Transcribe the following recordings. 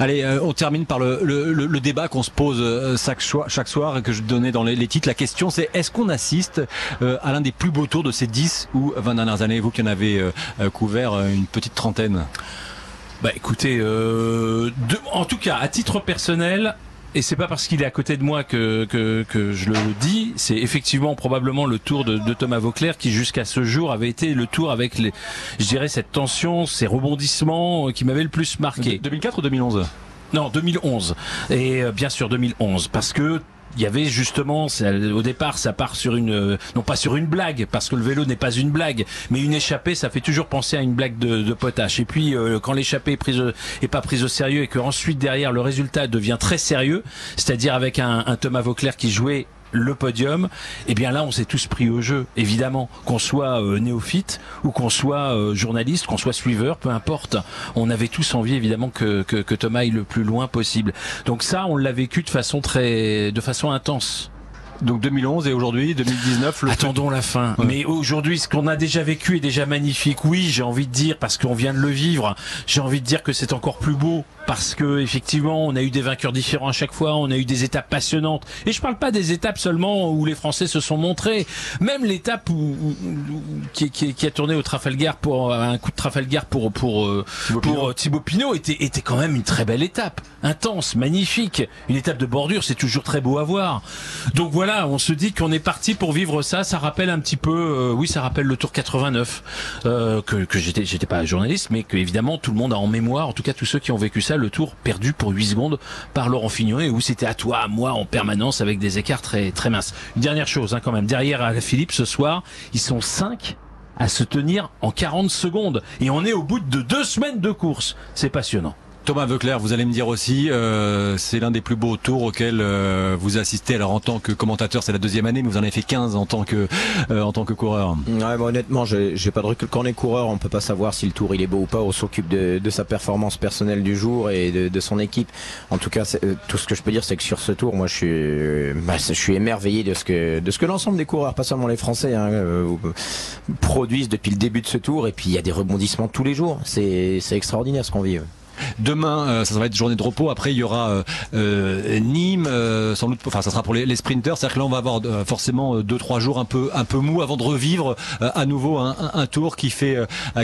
Allez, euh, on termine par le, le, débat qu'on se pose euh, chaque, soir et que je donnais dans les, titres. La question c'est est-ce qu'on assiste euh, à l'un des plus beaux tours de ces 10 ou 20 dernières années? Vous qui en avez couvert une petite trentaine. Bah écoutez, en tout cas, à titre personnel, et c'est pas parce qu'il est à côté de moi que, que, que je le dis, c'est effectivement probablement le tour de, de Thomas Vauclair qui jusqu'à ce jour avait été le tour avec les, je dirais cette tension, ces rebondissements qui m'avaient le plus marqué. 2004 ou 2011 non, 2011. Et euh, bien sûr 2011, parce que il y avait justement, au départ, ça part sur une, non pas sur une blague, parce que le vélo n'est pas une blague, mais une échappée, ça fait toujours penser à une blague de, de potache. Et puis, euh, quand l'échappée est, prise, est pas prise au sérieux et que ensuite derrière le résultat devient très sérieux, c'est-à-dire avec un, un Thomas Vauclair qui jouait le podium, eh bien là on s'est tous pris au jeu, évidemment, qu'on soit euh, néophyte ou qu'on soit euh, journaliste, qu'on soit suiveur, peu importe. On avait tous envie évidemment que, que, que Thomas aille le plus loin possible. Donc ça, on l'a vécu de façon très, de façon intense. Donc 2011 et aujourd'hui 2019. Le Attendons la fin. Mais aujourd'hui, ce qu'on a déjà vécu est déjà magnifique. Oui, j'ai envie de dire parce qu'on vient de le vivre. J'ai envie de dire que c'est encore plus beau parce que effectivement, on a eu des vainqueurs différents à chaque fois. On a eu des étapes passionnantes. Et je parle pas des étapes seulement où les Français se sont montrés. Même l'étape où, qui, qui, qui, a tourné au Trafalgar pour un coup de Trafalgar pour pour euh, pour Thibaut Pinot était était quand même une très belle étape, intense, magnifique. Une étape de bordure, c'est toujours très beau à voir. Donc voilà voilà, on se dit qu'on est parti pour vivre ça. Ça rappelle un petit peu, euh, oui, ça rappelle le Tour 89 euh, que, que j'étais, j'étais pas journaliste, mais que évidemment tout le monde a en mémoire, en tout cas tous ceux qui ont vécu ça, le Tour perdu pour 8 secondes par Laurent Fignon et où c'était à toi, à moi en permanence avec des écarts très très minces. Une dernière chose, hein, quand même, derrière Philippe ce soir, ils sont 5 à se tenir en 40 secondes et on est au bout de deux semaines de course. C'est passionnant. Thomas Veuclair, vous allez me dire aussi, euh, c'est l'un des plus beaux tours auxquels euh, vous assistez. Alors en tant que commentateur, c'est la deuxième année, mais vous en avez fait 15 en tant que euh, en tant que coureur. Ouais, honnêtement, j'ai pas de recul. Quand on est coureur, on peut pas savoir si le tour il est beau ou pas. On s'occupe de, de, sa performance personnelle du jour et de, de son équipe. En tout cas, tout ce que je peux dire, c'est que sur ce tour, moi, je suis, bah, je suis émerveillé de ce que de ce que l'ensemble des coureurs, pas seulement les Français, hein, produisent depuis le début de ce tour. Et puis il y a des rebondissements tous les jours. C'est extraordinaire ce qu'on vit. Demain, euh, ça, va être journée de repos. Après, il y aura euh, euh, Nîmes, sans doute. Enfin, ça sera pour les, les sprinters. C'est-à-dire que là, on va avoir forcément deux trois jours un peu un peu mou avant de revivre à nouveau un, un, tour qui fait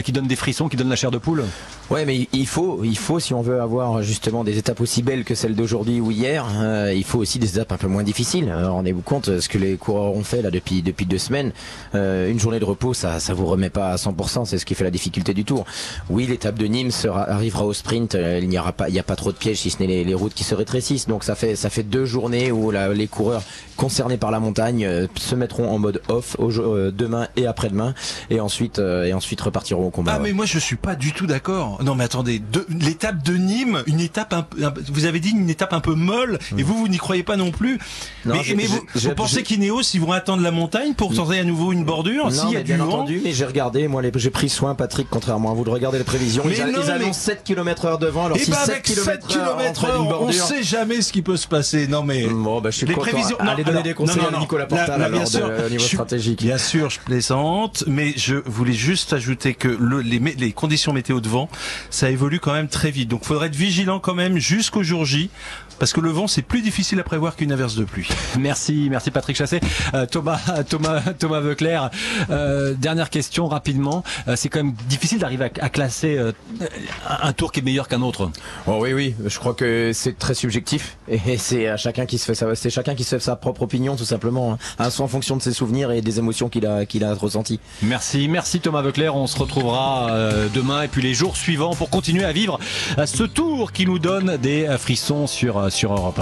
qui donne des frissons, qui donne la chair de poule. Ouais, mais il faut il faut si on veut avoir justement des étapes aussi belles que celles d'aujourd'hui ou hier, il faut aussi des étapes un peu moins difficiles. Rendez-vous compte ce que les coureurs ont fait là depuis depuis deux semaines. une journée de repos, ça ça vous remet pas à 100%. C'est ce qui fait la difficulté du tour. Oui, l'étape de Nîmes sera, arrivera au sprint euh, il n'y aura pas, il n'y a pas trop de pièges si ce n'est les, routes qui se rétrécissent. Donc ça fait, ça fait deux journées où les coureurs concernés par la montagne euh, se mettront en mode off euh, demain et après-demain, et ensuite, et ensuite repartiront au combat. Ah mais moi je suis pas du tout d'accord. Non mais attendez, l'étape de Nîmes, une étape, un, vous avez dit une étape un peu molle, et vous vous n'y croyez pas non plus. mais, vous, pensez qu'Ineos ils vont attendre la montagne pour tenter à nouveau une bordure Non, y a bien entendu, mais j'ai regardé, moi j'ai pris soin, Patrick, contrairement à vous, de regarder les prévisions. ils, annoncent 7 km devant. Alors, et eh ben avec 7 km heure, on sait jamais ce qui peut se passer. Non mais bon, bah, je suis les prévisions. Allez donner des conseils à Nicolas Portal alors, bien sûr, de, niveau stratégique. Bien sûr, je plaisante, mais je voulais juste ajouter que le, les, les conditions météo de vent, ça évolue quand même très vite. Donc, il faudrait être vigilant quand même jusqu'au jour J parce que le vent c'est plus difficile à prévoir qu'une averse de pluie. Merci, merci Patrick Chassé. Euh, Thomas, Thomas, Thomas Veuclair. Euh, dernière question rapidement. Euh, c'est quand même difficile d'arriver à, classer euh, un tour qui est meilleur qu'un autre. Oh oui, oui. Je crois que c'est très subjectif et c'est à chacun qui se fait sa, c'est chacun qui se fait sa propre opinion tout simplement, hein, en fonction de ses souvenirs et des émotions qu'il a qu'il a ressenti. Merci, merci Thomas Veuclair. On se retrouvera demain et puis les jours suivants pour continuer à vivre ce tour qui nous donne des frissons sur sur Europe